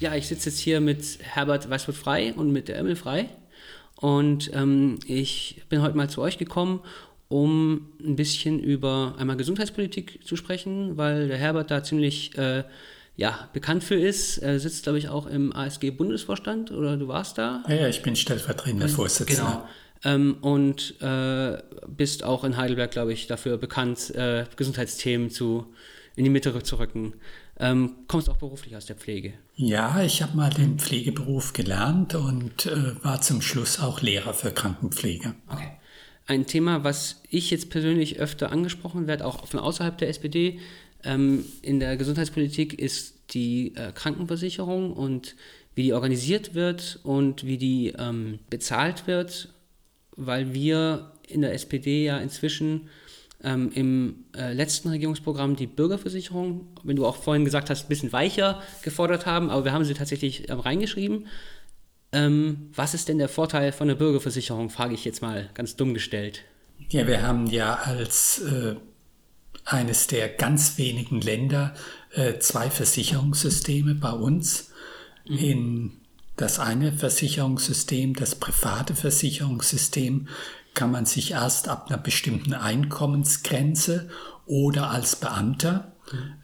Ja, ich sitze jetzt hier mit Herbert Weißwood Frei und mit der Emil Frei. Und ähm, ich bin heute mal zu euch gekommen, um ein bisschen über einmal Gesundheitspolitik zu sprechen, weil der Herbert da ziemlich äh, ja, bekannt für ist. Er sitzt, glaube ich, auch im ASG-Bundesvorstand oder du warst da? Ja, ja ich bin stellvertretender Vorsitzender. Genau. Ähm, und äh, bist auch in Heidelberg, glaube ich, dafür bekannt, äh, Gesundheitsthemen zu, in die Mitte zu rücken. Ähm, kommst auch beruflich aus der Pflege? Ja, ich habe mal den Pflegeberuf gelernt und äh, war zum Schluss auch Lehrer für Krankenpflege. Okay. Ein Thema, was ich jetzt persönlich öfter angesprochen werde, auch von außerhalb der SPD, ähm, in der Gesundheitspolitik ist die äh, Krankenversicherung und wie die organisiert wird und wie die ähm, bezahlt wird, weil wir in der SPD ja inzwischen ähm, im äh, letzten Regierungsprogramm die Bürgerversicherung, wenn du auch vorhin gesagt hast, ein bisschen weicher gefordert haben, aber wir haben sie tatsächlich ähm, reingeschrieben. Ähm, was ist denn der Vorteil von der Bürgerversicherung, frage ich jetzt mal ganz dumm gestellt. Ja, wir haben ja als äh, eines der ganz wenigen Länder äh, zwei Versicherungssysteme bei uns. Mhm. In das eine Versicherungssystem, das private Versicherungssystem, kann man sich erst ab einer bestimmten Einkommensgrenze oder als Beamter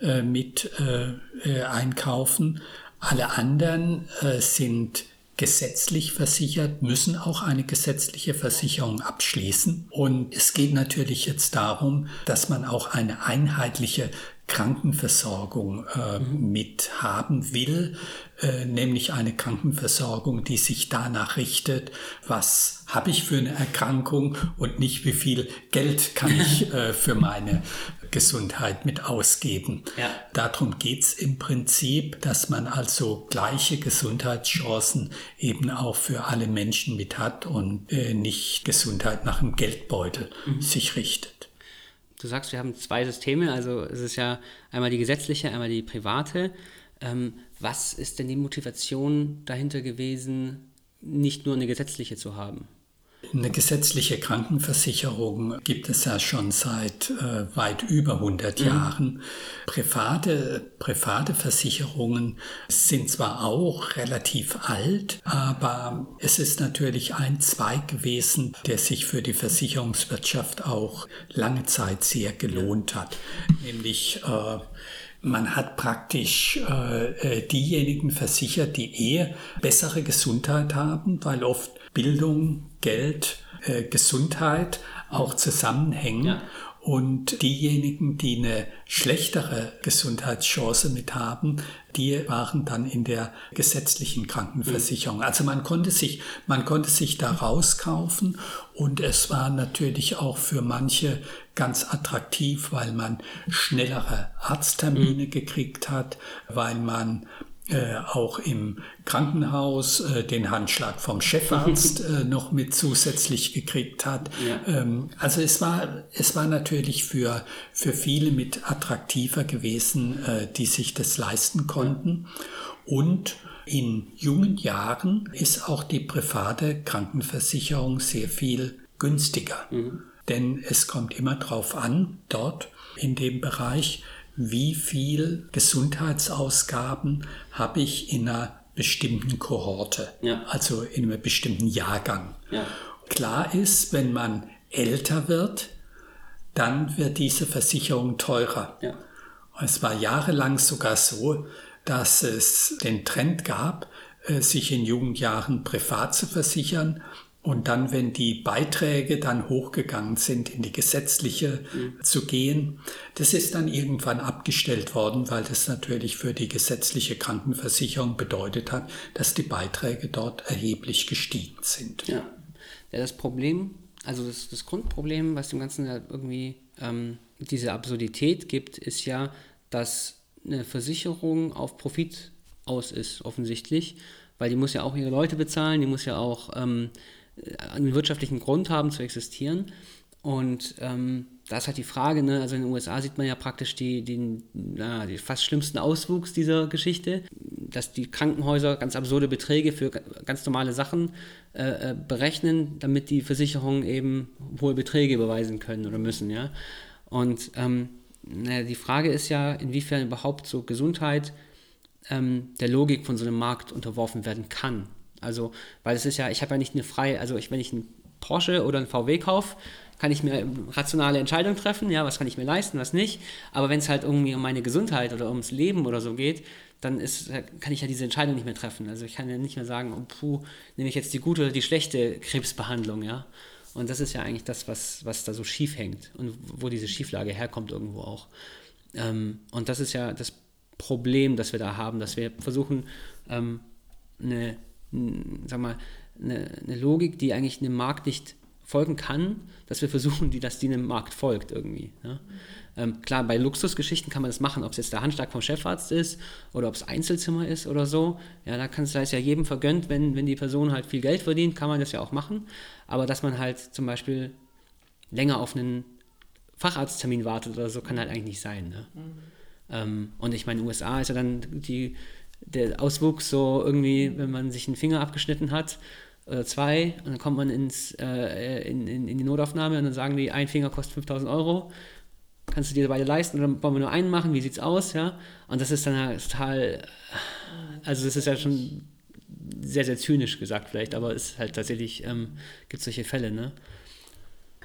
äh, mit äh, äh, einkaufen. Alle anderen äh, sind gesetzlich versichert, müssen auch eine gesetzliche Versicherung abschließen. Und es geht natürlich jetzt darum, dass man auch eine einheitliche Krankenversorgung äh, mhm. mit haben will, äh, nämlich eine Krankenversorgung, die sich danach richtet, was habe ich für eine Erkrankung und nicht wie viel Geld kann ich äh, für meine Gesundheit mit ausgeben. Ja. Darum geht's im Prinzip, dass man also gleiche Gesundheitschancen eben auch für alle Menschen mit hat und äh, nicht Gesundheit nach dem Geldbeutel mhm. sich richtet du sagst, wir haben zwei Systeme, also es ist ja einmal die gesetzliche, einmal die private. Ähm, was ist denn die Motivation dahinter gewesen, nicht nur eine gesetzliche zu haben? Eine gesetzliche Krankenversicherung gibt es ja schon seit äh, weit über 100 mhm. Jahren. Private, private Versicherungen sind zwar auch relativ alt, aber es ist natürlich ein Zweig gewesen, der sich für die Versicherungswirtschaft auch lange Zeit sehr gelohnt hat. Nämlich äh, man hat praktisch äh, äh diejenigen versichert, die eher bessere Gesundheit haben, weil oft Bildung, Geld, äh, Gesundheit auch zusammenhängen. Ja. Und diejenigen, die eine schlechtere Gesundheitschance mit haben, die waren dann in der gesetzlichen Krankenversicherung. Also man konnte sich, man konnte sich da rauskaufen und es war natürlich auch für manche ganz attraktiv, weil man schnellere Arzttermine mhm. gekriegt hat, weil man äh, auch im Krankenhaus äh, den Handschlag vom Chefarzt äh, noch mit zusätzlich gekriegt hat. Ja. Ähm, also es war, es war natürlich für, für viele mit attraktiver gewesen, äh, die sich das leisten konnten. Und in jungen Jahren ist auch die private Krankenversicherung sehr viel günstiger. Mhm. Denn es kommt immer darauf an, dort in dem Bereich, wie viel Gesundheitsausgaben habe ich in einer bestimmten Kohorte, ja. also in einem bestimmten Jahrgang. Ja. Klar ist, wenn man älter wird, dann wird diese Versicherung teurer. Ja. Es war jahrelang sogar so, dass es den Trend gab, äh, sich in Jugendjahren privat zu versichern und dann, wenn die Beiträge dann hochgegangen sind, in die gesetzliche mhm. zu gehen, das ist dann irgendwann abgestellt worden, weil das natürlich für die gesetzliche Krankenversicherung bedeutet hat, dass die Beiträge dort erheblich gestiegen sind. Ja, ja das Problem, also das, das Grundproblem, was dem Ganzen irgendwie ähm, diese Absurdität gibt, ist ja, dass eine Versicherung auf Profit aus ist, offensichtlich, weil die muss ja auch ihre Leute bezahlen, die muss ja auch... Ähm, äh, einen wirtschaftlichen Grund haben zu existieren. Und ähm, da ist halt die Frage, ne? also in den USA sieht man ja praktisch die, die, die fast schlimmsten Auswuchs dieser Geschichte, dass die Krankenhäuser ganz absurde Beträge für ganz normale Sachen äh, äh, berechnen, damit die Versicherungen eben hohe Beträge überweisen können oder müssen. Ja? Und ähm, na, die Frage ist ja, inwiefern überhaupt so Gesundheit ähm, der Logik von so einem Markt unterworfen werden kann. Also, weil es ist ja, ich habe ja nicht eine freie, also ich, wenn ich einen Porsche oder einen VW kaufe, kann ich mir rationale Entscheidungen treffen, ja, was kann ich mir leisten, was nicht. Aber wenn es halt irgendwie um meine Gesundheit oder ums Leben oder so geht, dann ist, kann ich ja diese Entscheidung nicht mehr treffen. Also ich kann ja nicht mehr sagen, oh, puh, nehme ich jetzt die gute oder die schlechte Krebsbehandlung, ja. Und das ist ja eigentlich das, was, was da so schief hängt und wo diese Schieflage herkommt irgendwo auch. Ähm, und das ist ja das Problem, das wir da haben, dass wir versuchen, ähm, eine, sag mal, eine, eine Logik, die eigentlich einem Markt nicht folgen kann, dass wir versuchen, die, dass die einem Markt folgt irgendwie. Ja? Ähm, klar, bei Luxusgeschichten kann man das machen, ob es jetzt der Handschlag vom Chefarzt ist oder ob es Einzelzimmer ist oder so. Ja, da, kann, ist ja jedem vergönnt, wenn, wenn die Person halt viel Geld verdient, kann man das ja auch machen. Aber dass man halt zum Beispiel länger auf einen Facharzttermin wartet oder so, kann halt eigentlich nicht sein. Ne? Mhm. Ähm, und ich meine, USA ist ja dann die, der Auswuchs so irgendwie, wenn man sich einen Finger abgeschnitten hat, oder zwei, und dann kommt man ins, äh, in, in, in, die Notaufnahme und dann sagen die, ein Finger kostet 5000 Euro. Kannst du dir beide leisten oder wollen wir nur einen machen? Wie sieht's aus? Ja? Und das ist dann halt total, also das ist ja schon sehr, sehr zynisch gesagt vielleicht, aber es ist halt tatsächlich, ähm, gibt solche Fälle, ne?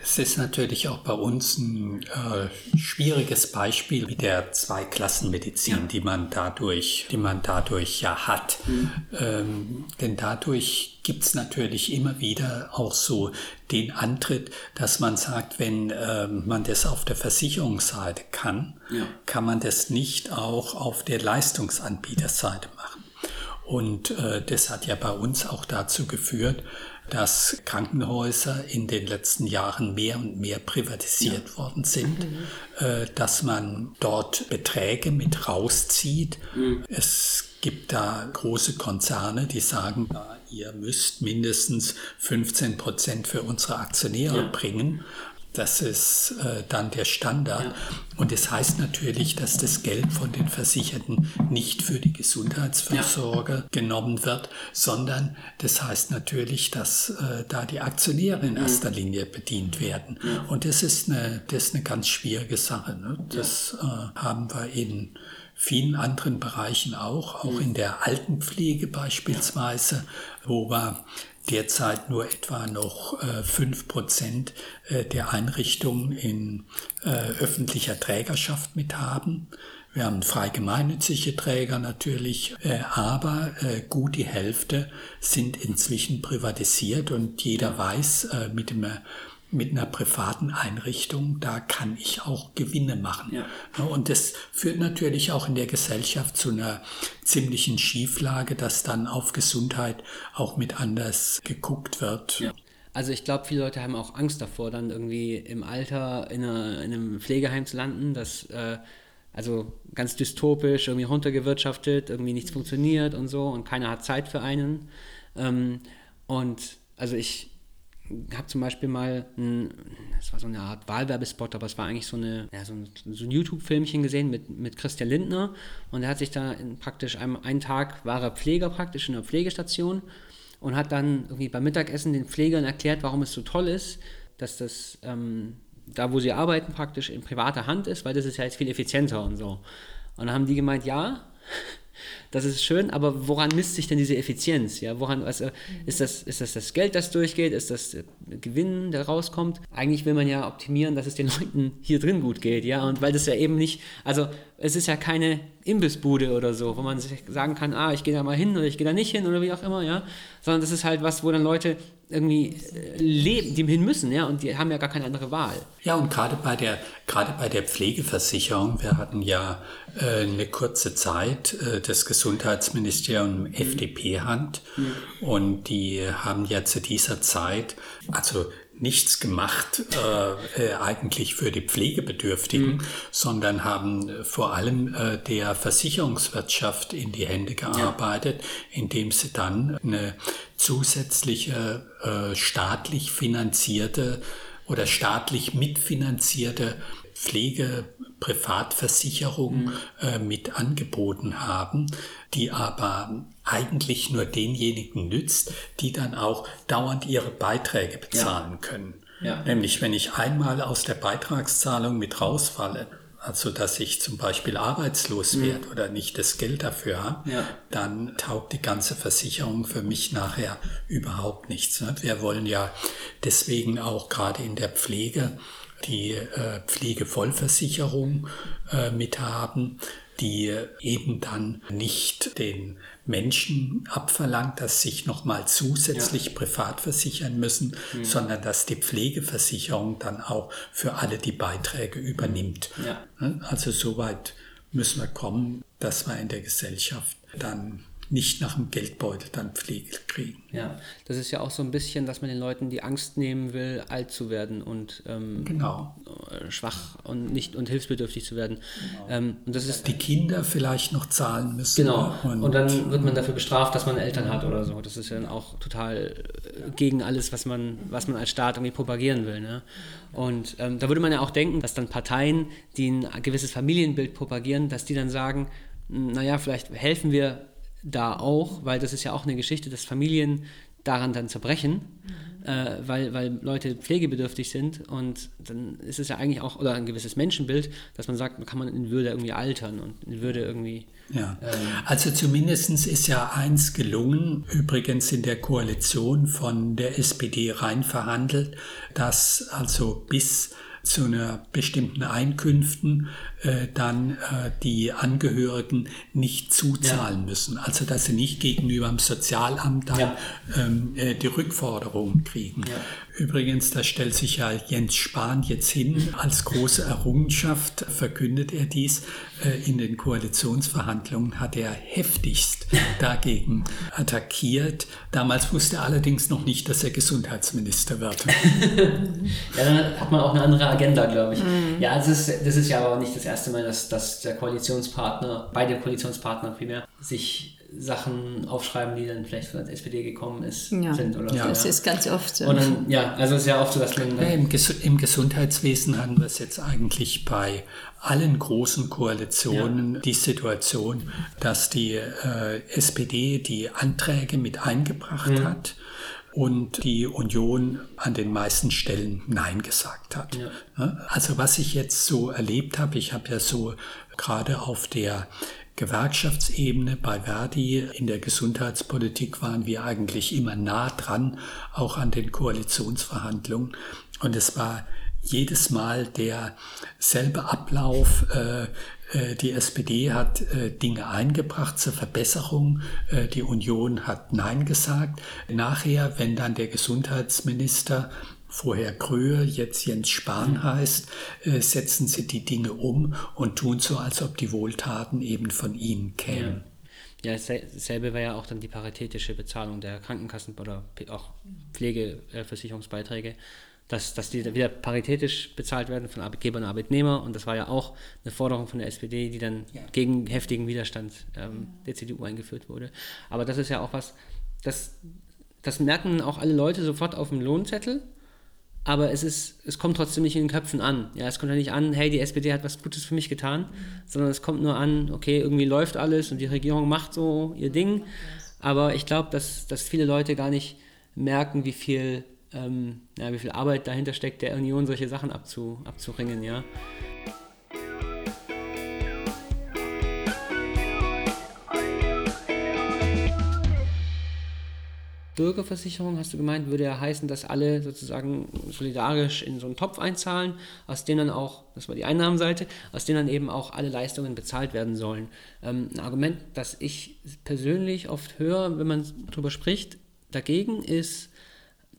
Es ist natürlich auch bei uns ein äh, schwieriges Beispiel wie der Zweiklassenmedizin, ja. die man dadurch, die man dadurch ja hat. Mhm. Ähm, denn dadurch gibt es natürlich immer wieder auch so den Antritt, dass man sagt, wenn äh, man das auf der Versicherungsseite kann, ja. kann man das nicht auch auf der Leistungsanbieterseite machen. Und äh, das hat ja bei uns auch dazu geführt, dass Krankenhäuser in den letzten Jahren mehr und mehr privatisiert ja. worden sind, mhm. äh, dass man dort Beträge mit rauszieht. Mhm. Es gibt da große Konzerne, die sagen, ihr müsst mindestens 15 Prozent für unsere Aktionäre ja. bringen. Das ist äh, dann der Standard. Ja. Und es das heißt natürlich, dass das Geld von den Versicherten nicht für die Gesundheitsversorger ja. genommen wird, sondern das heißt natürlich, dass äh, da die Aktionäre in erster Linie bedient werden. Ja. Und das ist eine, das ist eine ganz schwierige Sache. Ne? Das äh, haben wir in vielen anderen Bereichen auch, auch in der Altenpflege beispielsweise, wo wir derzeit nur etwa noch äh, fünf Prozent äh, der Einrichtungen in äh, öffentlicher Trägerschaft mit haben. Wir haben frei gemeinnützige Träger natürlich, aber gut die Hälfte sind inzwischen privatisiert und jeder weiß, mit dem mit einer privaten Einrichtung, da kann ich auch Gewinne machen. Ja. Und das führt natürlich auch in der Gesellschaft zu einer ziemlichen Schieflage, dass dann auf Gesundheit auch mit anders geguckt wird. Ja. Also ich glaube, viele Leute haben auch Angst davor, dann irgendwie im Alter in, einer, in einem Pflegeheim zu landen, das äh, also ganz dystopisch, irgendwie runtergewirtschaftet, irgendwie nichts funktioniert und so und keiner hat Zeit für einen. Ähm, und also ich, habe zum Beispiel mal, ein, das war so eine Art Wahlwerbespot, aber es war eigentlich so, eine, ja, so ein, so ein YouTube-Filmchen gesehen mit, mit Christian Lindner und er hat sich da praktisch einem, einen Tag war er Pfleger praktisch in einer Pflegestation und hat dann irgendwie beim Mittagessen den Pflegern erklärt, warum es so toll ist, dass das ähm, da, wo sie arbeiten, praktisch in privater Hand ist, weil das ist ja jetzt viel effizienter und so. Und dann haben die gemeint, ja, das ist schön, aber woran misst sich denn diese Effizienz? Ja, woran, also, ist, das, ist das das Geld, das durchgeht? Ist das der Gewinn, der rauskommt? Eigentlich will man ja optimieren, dass es den Leuten hier drin gut geht, ja, und weil das ja eben nicht, also es ist ja keine Imbissbude oder so, wo man sich sagen kann, ah, ich gehe da mal hin oder ich gehe da nicht hin oder wie auch immer, ja, sondern das ist halt was, wo dann Leute irgendwie äh, leben, die hin müssen, ja, und die haben ja gar keine andere Wahl. Ja, und gerade bei der, gerade bei der Pflegeversicherung, wir hatten ja äh, eine kurze Zeit äh, das Gesundheitsministerium mhm. FDP-Hand mhm. und die haben ja zu dieser Zeit, also nichts gemacht äh, äh, eigentlich für die Pflegebedürftigen, mhm. sondern haben äh, vor allem äh, der Versicherungswirtschaft in die Hände gearbeitet, ja. indem sie dann eine zusätzliche äh, staatlich finanzierte oder staatlich mitfinanzierte Pflege-Privatversicherung mhm. äh, mit angeboten haben, die aber eigentlich nur denjenigen nützt, die dann auch dauernd ihre Beiträge bezahlen ja. können. Ja. Nämlich wenn ich einmal aus der Beitragszahlung mit rausfalle, also dass ich zum Beispiel arbeitslos mhm. werde oder nicht das Geld dafür habe, ja. dann taugt die ganze Versicherung für mich nachher überhaupt nichts. Ne? Wir wollen ja deswegen auch gerade in der Pflege die äh, Pflegevollversicherung äh, mithaben, die eben dann nicht den Menschen abverlangt, dass sich nochmal zusätzlich ja. privat versichern müssen, mhm. sondern dass die Pflegeversicherung dann auch für alle die Beiträge übernimmt. Ja. Ne? Also soweit müssen wir kommen, dass wir in der Gesellschaft dann nicht nach dem Geldbeutel dann Pflege kriegen. Ja, das ist ja auch so ein bisschen, dass man den Leuten die Angst nehmen will, alt zu werden und ähm, genau. Äh, schwach und nicht und hilfsbedürftig zu werden. Genau. Ähm, und das ist die Kinder vielleicht noch zahlen müssen. Genau. Und, und, dann wird man dafür bestraft, dass man Eltern hat oder so. Das ist ja dann auch total äh, gegen alles, was man, was man als Staat irgendwie propagieren will. Ne? Und ähm, da würde man ja auch denken, dass dann Parteien, die ein gewisses Familienbild propagieren, dass die dann sagen, naja, vielleicht helfen wir da auch, weil das ist ja auch eine Geschichte, dass Familien daran dann zerbrechen, mhm. äh, weil, weil Leute pflegebedürftig sind und dann ist es ja eigentlich auch, oder ein gewisses Menschenbild, dass man sagt, kann man in Würde irgendwie altern und in Würde irgendwie. Ja, ähm, also zumindest ist ja eins gelungen, übrigens in der Koalition von der SPD rein verhandelt, dass also bis zu einer bestimmten Einkünften äh, dann äh, die Angehörigen nicht zuzahlen ja. müssen. Also dass sie nicht gegenüber dem Sozialamt dann ja. ähm, äh, die Rückforderung kriegen. Ja. Übrigens, da stellt sich ja Jens Spahn jetzt hin. Als große Errungenschaft verkündet er dies. Äh, in den Koalitionsverhandlungen hat er heftigst dagegen attackiert. Damals wusste er allerdings noch nicht, dass er Gesundheitsminister wird. ja, dann hat man auch eine andere Agenda, glaube ich. Mhm. Ja, das ist, das ist ja aber nicht das erste Mal, dass, dass der Koalitionspartner, beide Koalitionspartner primär, sich Sachen aufschreiben, die dann vielleicht von der SPD gekommen ist, ja. sind oder ja, so. Das ja. ist ganz oft so. Und dann, ja, also es ist ja oft so, dass man. Ja, im, Ges Im Gesundheitswesen haben wir es jetzt eigentlich bei allen großen Koalitionen ja. die Situation, dass die äh, SPD die Anträge mit eingebracht mhm. hat und die Union an den meisten Stellen Nein gesagt hat. Ja. Also was ich jetzt so erlebt habe, ich habe ja so gerade auf der Gewerkschaftsebene bei Verdi in der Gesundheitspolitik waren wir eigentlich immer nah dran, auch an den Koalitionsverhandlungen. Und es war jedes Mal derselbe Ablauf. Äh, äh, die SPD hat äh, Dinge eingebracht zur Verbesserung. Die Union hat Nein gesagt. Nachher, wenn dann der Gesundheitsminister vorher Kröhe, jetzt Jens Spahn heißt, äh, setzen sie die Dinge um und tun so, als ob die Wohltaten eben von ihnen kämen. Ja. ja dasselbe war ja auch dann die paritätische Bezahlung der Krankenkassen oder auch Pflegeversicherungsbeiträge, dass, dass die wieder paritätisch bezahlt werden von Arbeitgebern und Arbeitnehmern. Und das war ja auch eine Forderung von der SPD, die dann ja. gegen heftigen Widerstand ähm, der CDU eingeführt wurde. Aber das ist ja auch was, das, das merken auch alle Leute sofort auf dem Lohnzettel aber es ist, es kommt trotzdem nicht in den Köpfen an. Ja, es kommt ja nicht an, hey, die SPD hat was Gutes für mich getan, sondern es kommt nur an, okay, irgendwie läuft alles und die Regierung macht so ihr Ding. Aber ich glaube, dass, dass viele Leute gar nicht merken, wie viel, ähm, ja, wie viel Arbeit dahinter steckt, der Union solche Sachen abzu, abzuringen, ja. Bürgerversicherung, hast du gemeint, würde ja heißen, dass alle sozusagen solidarisch in so einen Topf einzahlen, aus dem dann auch, das war die Einnahmenseite, aus dem dann eben auch alle Leistungen bezahlt werden sollen. Ähm, ein Argument, das ich persönlich oft höre, wenn man darüber spricht, dagegen ist,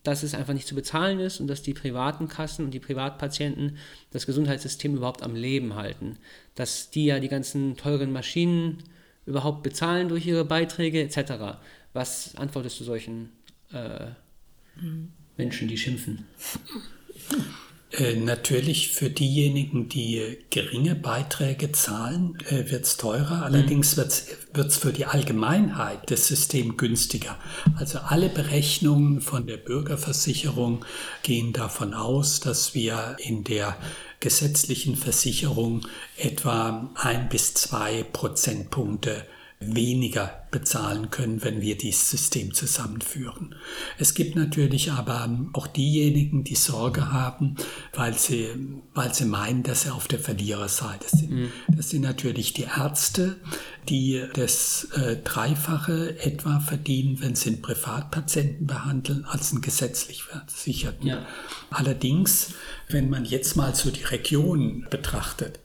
dass es einfach nicht zu bezahlen ist und dass die privaten Kassen und die Privatpatienten das Gesundheitssystem überhaupt am Leben halten. Dass die ja die ganzen teuren Maschinen überhaupt bezahlen durch ihre Beiträge etc. Was antwortest du solchen äh, Menschen, die schimpfen? Äh, natürlich für diejenigen, die geringe Beiträge zahlen, äh, wird es teurer. Allerdings mhm. wird es für die Allgemeinheit des Systems günstiger. Also alle Berechnungen von der Bürgerversicherung gehen davon aus, dass wir in der gesetzlichen Versicherung etwa ein bis zwei Prozentpunkte weniger bezahlen können, wenn wir dieses System zusammenführen. Es gibt natürlich aber auch diejenigen, die Sorge haben, weil sie, weil sie meinen, dass sie auf der Verliererseite sind. Mhm. Das sind natürlich die Ärzte, die das äh, Dreifache etwa verdienen, wenn sie einen Privatpatienten behandeln, als einen gesetzlich Versicherten. Ja. Allerdings, wenn man jetzt mal so die Region betrachtet,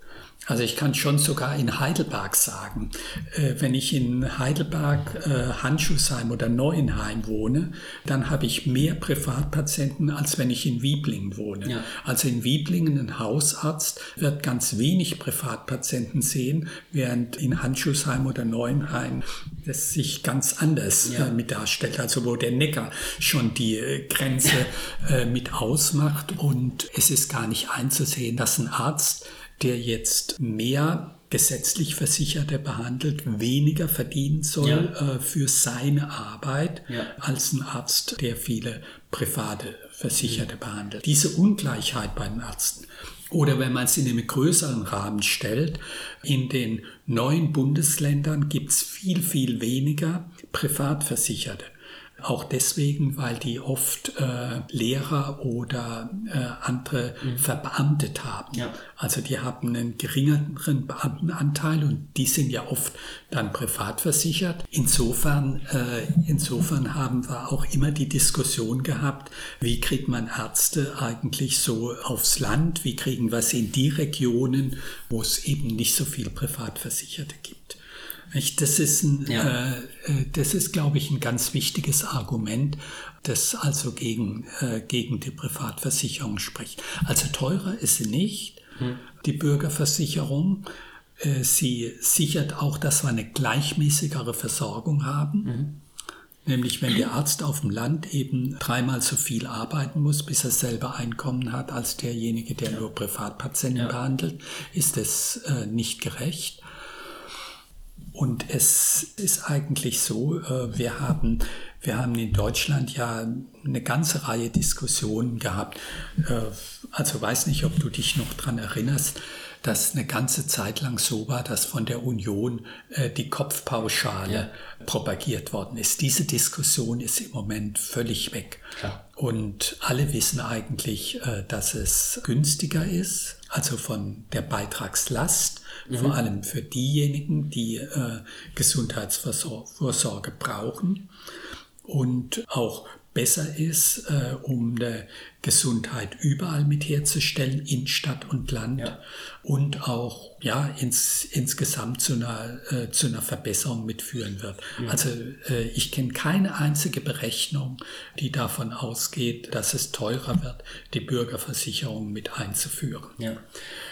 also ich kann schon sogar in Heidelberg sagen, äh, wenn ich in Heidelberg, äh, Handschuhsheim oder Neuenheim wohne, dann habe ich mehr Privatpatienten, als wenn ich in Wieblingen wohne. Ja. Also in Wieblingen ein Hausarzt wird ganz wenig Privatpatienten sehen, während in Handschuhsheim oder Neuenheim das sich ganz anders ja. äh, mit darstellt. Also wo der Neckar schon die äh, Grenze äh, mit ausmacht und es ist gar nicht einzusehen, dass ein Arzt der jetzt mehr gesetzlich Versicherte behandelt, weniger verdienen soll ja. äh, für seine Arbeit ja. als ein Arzt, der viele private Versicherte behandelt. Diese Ungleichheit bei den Ärzten. Oder wenn man es in einem größeren Rahmen stellt, in den neuen Bundesländern gibt es viel, viel weniger Privatversicherte. Auch deswegen, weil die oft äh, Lehrer oder äh, andere mhm. verbeamtet haben. Ja. Also die haben einen geringeren Beamtenanteil und die sind ja oft dann privat versichert. Insofern, äh, insofern haben wir auch immer die Diskussion gehabt, wie kriegt man Ärzte eigentlich so aufs Land, wie kriegen wir sie in die Regionen, wo es eben nicht so viel Privatversicherte gibt. Das ist, ein, ja. äh, äh das ist, glaube ich, ein ganz wichtiges Argument, das also gegen, äh, gegen die Privatversicherung spricht. Also teurer ist sie nicht, hm. die Bürgerversicherung. Äh, sie sichert auch, dass wir eine gleichmäßigere Versorgung haben. Mhm. Nämlich wenn der Arzt auf dem Land eben dreimal so viel arbeiten muss, bis er selber Einkommen hat, als derjenige, der nur Privatpatienten ja. behandelt, ist das äh, nicht gerecht. Und es ist eigentlich so, äh, wir haben, wir haben in Deutschland ja eine ganze Reihe Diskussionen gehabt. Äh, also weiß nicht, ob du dich noch dran erinnerst, dass eine ganze Zeit lang so war, dass von der Union äh, die Kopfpauschale ja. propagiert worden ist. Diese Diskussion ist im Moment völlig weg. Ja. Und alle wissen eigentlich, dass es günstiger ist, also von der Beitragslast mhm. vor allem für diejenigen, die äh, Gesundheitsvorsorge brauchen und auch besser ist, äh, um eine Gesundheit überall mit herzustellen, in Stadt und Land ja. und auch ja ins, insgesamt zu einer, äh, zu einer Verbesserung mitführen wird. Ja. Also äh, ich kenne keine einzige Berechnung, die davon ausgeht, dass es teurer wird, die Bürgerversicherung mit einzuführen. Ja.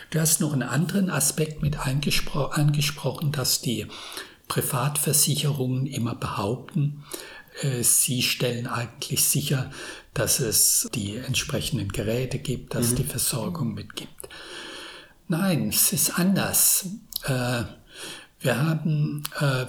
Du hast noch einen anderen Aspekt mit angesprochen, dass die Privatversicherungen immer behaupten, sie stellen eigentlich sicher, dass es die entsprechenden Geräte gibt, dass mhm. die Versorgung mitgibt. Nein, es ist anders. Äh, wir haben, äh,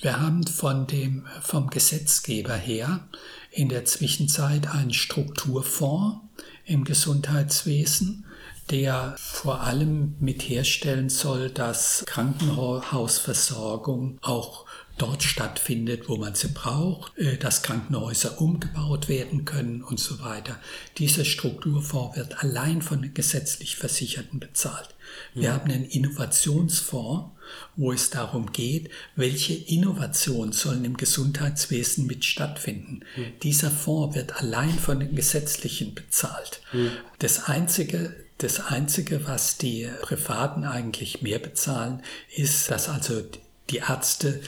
wir haben von dem, vom Gesetzgeber her in der Zwischenzeit einen Strukturfonds im Gesundheitswesen, der vor allem mit herstellen soll, dass Krankenhausversorgung auch dort stattfindet, wo man sie braucht, äh, dass Krankenhäuser umgebaut werden können und so weiter. Dieser Strukturfonds wird allein von den gesetzlich Versicherten bezahlt. Wir ja. haben einen Innovationsfonds, wo es darum geht, welche Innovationen sollen im Gesundheitswesen mit stattfinden. Ja. Dieser Fonds wird allein von den Gesetzlichen bezahlt. Ja. Das einzige das Einzige, was die Privaten eigentlich mehr bezahlen, ist, dass also die Ärzte,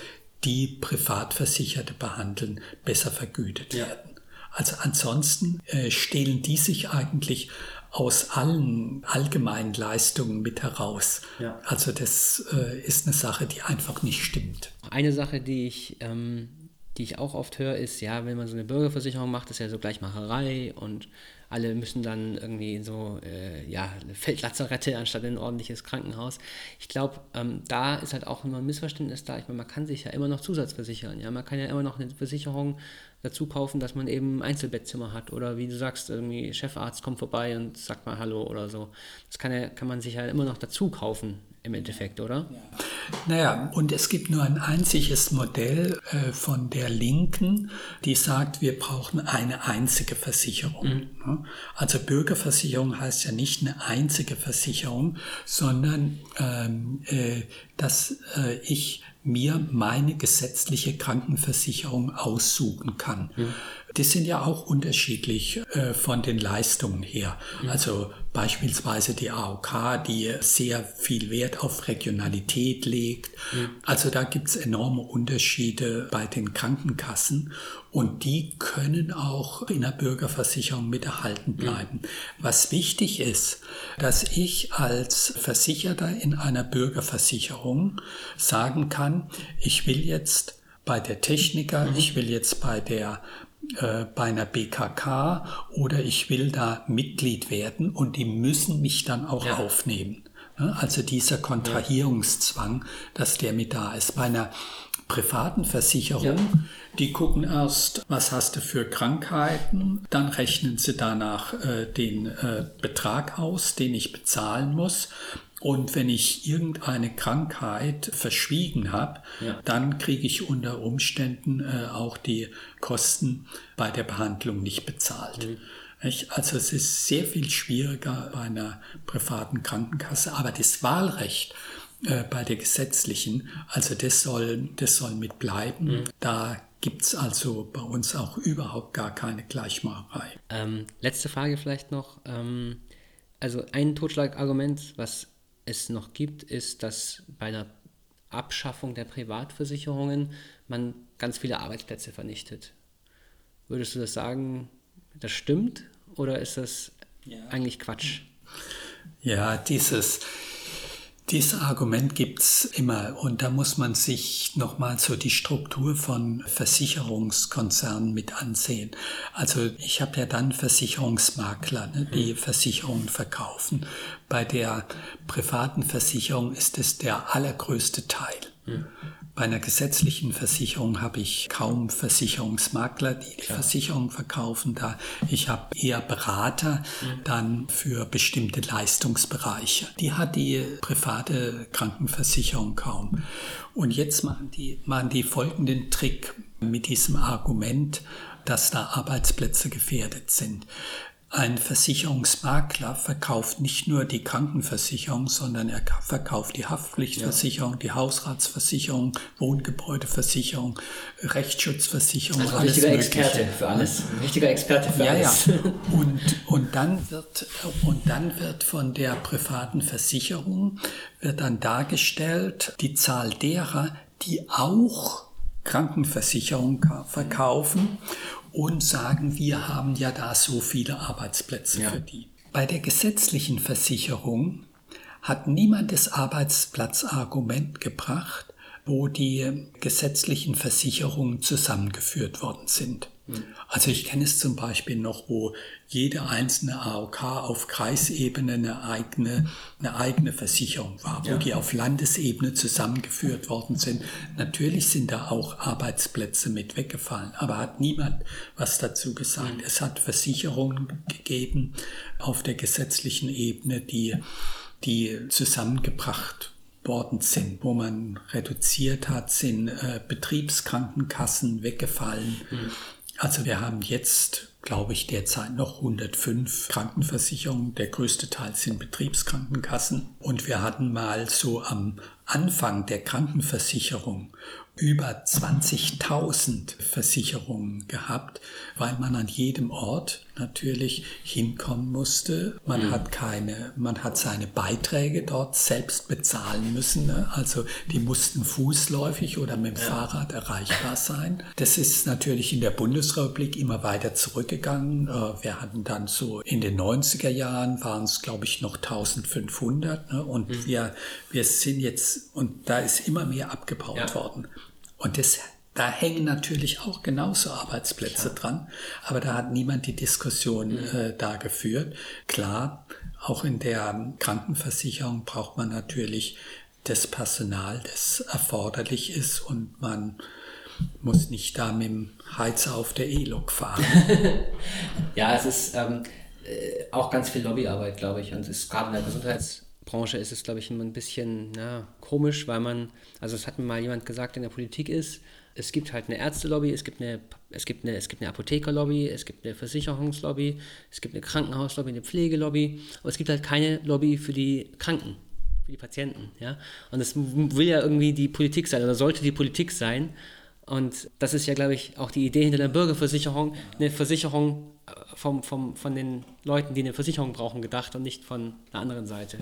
die Privatversicherte behandeln, besser vergütet ja. werden. Also ansonsten äh, stehlen die sich eigentlich aus allen allgemeinen Leistungen mit heraus. Ja. Also das äh, ist eine Sache, die einfach nicht stimmt. Eine Sache, die ich ähm, die ich auch oft höre, ist, ja, wenn man so eine Bürgerversicherung macht, ist ja so Gleichmacherei und alle müssen dann irgendwie so äh, ja, Feldlazarette anstatt in ein ordentliches Krankenhaus. Ich glaube, ähm, da ist halt auch immer ein Missverständnis da. Ich meine, man kann sich ja immer noch Zusatzversichern. Ja? Man kann ja immer noch eine Versicherung dazu kaufen, dass man eben ein Einzelbettzimmer hat. Oder wie du sagst, irgendwie Chefarzt kommt vorbei und sagt mal Hallo oder so. Das kann, ja, kann man sich ja immer noch dazu kaufen im Endeffekt, oder? Ja. Naja, und es gibt nur ein einziges Modell äh, von der Linken, die sagt, wir brauchen eine einzige Versicherung. Mhm. Also Bürgerversicherung heißt ja nicht eine einzige Versicherung, sondern ähm, äh, dass äh, ich mir meine gesetzliche Krankenversicherung aussuchen kann. Mhm. Die sind ja auch unterschiedlich äh, von den Leistungen her. Mhm. Also beispielsweise die AOK, die sehr viel Wert auf Regionalität legt. Mhm. Also da gibt es enorme Unterschiede bei den Krankenkassen und die können auch in der Bürgerversicherung mit erhalten bleiben. Mhm. Was wichtig ist, dass ich als Versicherter in einer Bürgerversicherung sagen kann, ich will jetzt bei der Techniker, mhm. ich will jetzt bei der äh, bei einer BKK oder ich will da Mitglied werden und die müssen mich dann auch ja. aufnehmen. Also dieser Kontrahierungszwang, dass der mit da ist. Bei einer privaten Versicherung, ja. die gucken erst, was hast du für Krankheiten, dann rechnen sie danach äh, den äh, Betrag aus, den ich bezahlen muss und wenn ich irgendeine Krankheit verschwiegen habe, ja. dann kriege ich unter Umständen äh, auch die Kosten bei der Behandlung nicht bezahlt. Mhm. Also es ist sehr viel schwieriger bei einer privaten Krankenkasse, aber das Wahlrecht äh, bei der gesetzlichen, also das soll, das soll mit bleiben. Mhm. Da gibt es also bei uns auch überhaupt gar keine Gleichmacherei. Ähm, letzte Frage vielleicht noch. Ähm, also ein Totschlagargument, was es noch gibt, ist, dass bei einer Abschaffung der Privatversicherungen man ganz viele Arbeitsplätze vernichtet. Würdest du das sagen, das stimmt oder ist das ja. eigentlich Quatsch? Ja, dieses, dieses Argument gibt es immer und da muss man sich nochmal so die Struktur von Versicherungskonzernen mit ansehen. Also ich habe ja dann Versicherungsmakler, ne, die mhm. Versicherungen verkaufen. Bei der privaten Versicherung ist es der allergrößte Teil. Bei einer gesetzlichen Versicherung habe ich kaum Versicherungsmakler, die die Versicherung verkaufen. Da ich habe eher Berater mhm. dann für bestimmte Leistungsbereiche. Die hat die private Krankenversicherung kaum. Und jetzt machen die, machen die folgenden Trick mit diesem Argument, dass da Arbeitsplätze gefährdet sind. Ein Versicherungsmakler verkauft nicht nur die Krankenversicherung, sondern er verkauft die Haftpflichtversicherung, ja. die Hausratsversicherung, Wohngebäudeversicherung, Rechtsschutzversicherung. Also ein richtiger Experte für alles. Ein richtiger Experte für ja, alles. Ja. Und, und, dann wird, und dann wird von der privaten Versicherung wird dann dargestellt die Zahl derer, die auch Krankenversicherung verkaufen und sagen, wir haben ja da so viele Arbeitsplätze ja. für die. Bei der gesetzlichen Versicherung hat niemand das Arbeitsplatzargument gebracht, wo die gesetzlichen Versicherungen zusammengeführt worden sind. Also ich kenne es zum Beispiel noch, wo jede einzelne AOK auf Kreisebene eine eigene, eine eigene Versicherung war, wo ja. die auf Landesebene zusammengeführt worden sind. Natürlich sind da auch Arbeitsplätze mit weggefallen, aber hat niemand was dazu gesagt. Mhm. Es hat Versicherungen gegeben auf der gesetzlichen Ebene, die, die zusammengebracht worden sind, wo man reduziert hat, sind äh, Betriebskrankenkassen weggefallen. Mhm. Also wir haben jetzt, glaube ich, derzeit noch 105 Krankenversicherungen. Der größte Teil sind Betriebskrankenkassen. Und wir hatten mal so am Anfang der Krankenversicherung über 20.000 Versicherungen gehabt, weil man an jedem Ort natürlich hinkommen musste. Man mhm. hat keine, man hat seine Beiträge dort selbst bezahlen müssen. Ne? Also die mussten fußläufig oder mit dem ja. Fahrrad erreichbar sein. Das ist natürlich in der Bundesrepublik immer weiter zurückgegangen. Äh, wir hatten dann so in den 90er Jahren waren es, glaube ich, noch 1500. Ne? Und mhm. wir, wir sind jetzt, und da ist immer mehr abgebaut ja. worden. Und das, da hängen natürlich auch genauso Arbeitsplätze Klar. dran, aber da hat niemand die Diskussion mhm. äh, da geführt. Klar, auch in der Krankenversicherung braucht man natürlich das Personal, das erforderlich ist und man muss nicht da mit dem Heizer auf der E-Lok fahren. ja, es ist ähm, äh, auch ganz viel Lobbyarbeit, glaube ich. Und es ist gerade in der Gesundheits- Branche ist es, glaube ich, immer ein bisschen na, komisch, weil man, also es hat mir mal jemand gesagt, in der Politik ist, es gibt halt eine Ärztelobby, es gibt eine, es gibt eine, es gibt eine Apothekerlobby, es gibt eine Versicherungslobby, es gibt eine Krankenhauslobby, eine Pflegelobby, aber es gibt halt keine Lobby für die Kranken, für die Patienten, ja. Und das will ja irgendwie die Politik sein oder sollte die Politik sein. Und das ist ja, glaube ich, auch die Idee hinter der Bürgerversicherung, eine Versicherung vom, vom, von den Leuten, die eine Versicherung brauchen, gedacht und nicht von der anderen Seite.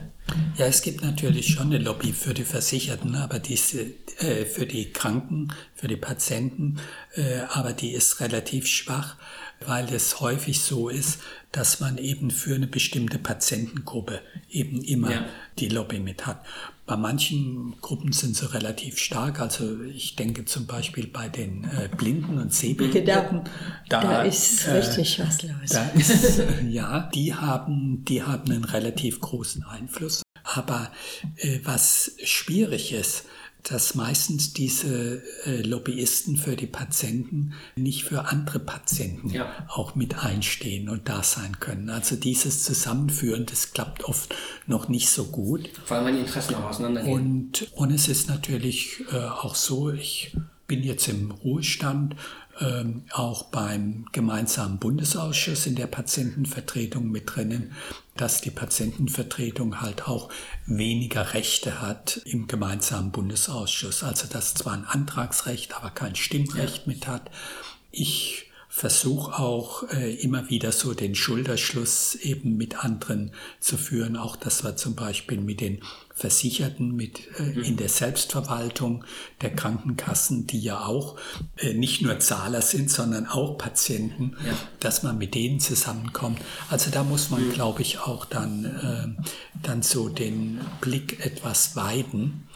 Ja, es gibt natürlich schon eine Lobby für die Versicherten, aber diese äh, für die Kranken, für die Patienten, äh, aber die ist relativ schwach, weil es häufig so ist, dass man eben für eine bestimmte Patientengruppe eben immer ja. die Lobby mit hat. Bei manchen Gruppen sind sie relativ stark. Also ich denke zum Beispiel bei den äh, Blinden und Sehbehinderten. Da, da ist äh, richtig was los. Da ist, ja, die haben, die haben einen relativ großen Einfluss. Aber äh, was schwierig ist, dass meistens diese äh, Lobbyisten für die Patienten nicht für andere Patienten ja. auch mit einstehen und da sein können. Also dieses Zusammenführen, das klappt oft noch nicht so gut. Vor allem, wenn die Interessen auch auseinandergehen. Und, und es ist natürlich äh, auch so, ich bin jetzt im Ruhestand ähm, auch beim gemeinsamen Bundesausschuss in der Patientenvertretung mit drinnen, dass die Patientenvertretung halt auch weniger Rechte hat im gemeinsamen Bundesausschuss. Also dass zwar ein Antragsrecht, aber kein Stimmrecht ja. mit hat. Ich versuche auch äh, immer wieder so den Schulterschluss eben mit anderen zu führen, auch dass wir zum Beispiel mit den Versicherten mit äh, mhm. in der Selbstverwaltung der Krankenkassen, die ja auch äh, nicht nur Zahler sind, sondern auch Patienten, ja. dass man mit denen zusammenkommt. Also da muss man, mhm. glaube ich, auch dann, äh, dann so den Blick etwas weiten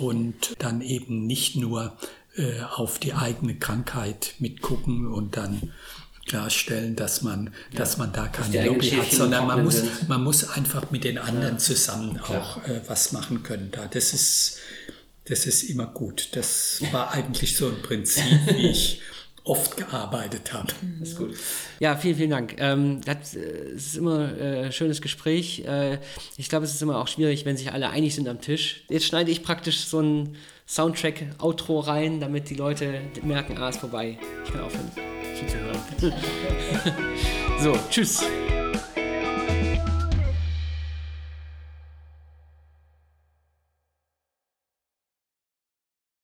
und dann eben nicht nur äh, auf die eigene Krankheit mitgucken und dann klarstellen, dass man, ja. dass man da keine Lobby hat, sondern man muss, man muss einfach mit den anderen ja. zusammen auch äh, was machen können. Da. Das ist, das ist immer gut. Das war eigentlich so ein Prinzip, wie ich oft gearbeitet habe. Das ist gut. Ja, vielen, vielen Dank. Ähm, das äh, ist immer äh, ein schönes Gespräch. Äh, ich glaube, es ist immer auch schwierig, wenn sich alle einig sind am Tisch. Jetzt schneide ich praktisch so ein Soundtrack-Outro rein, damit die Leute merken, ah, ist vorbei. Ich kann aufhören so, tschüss.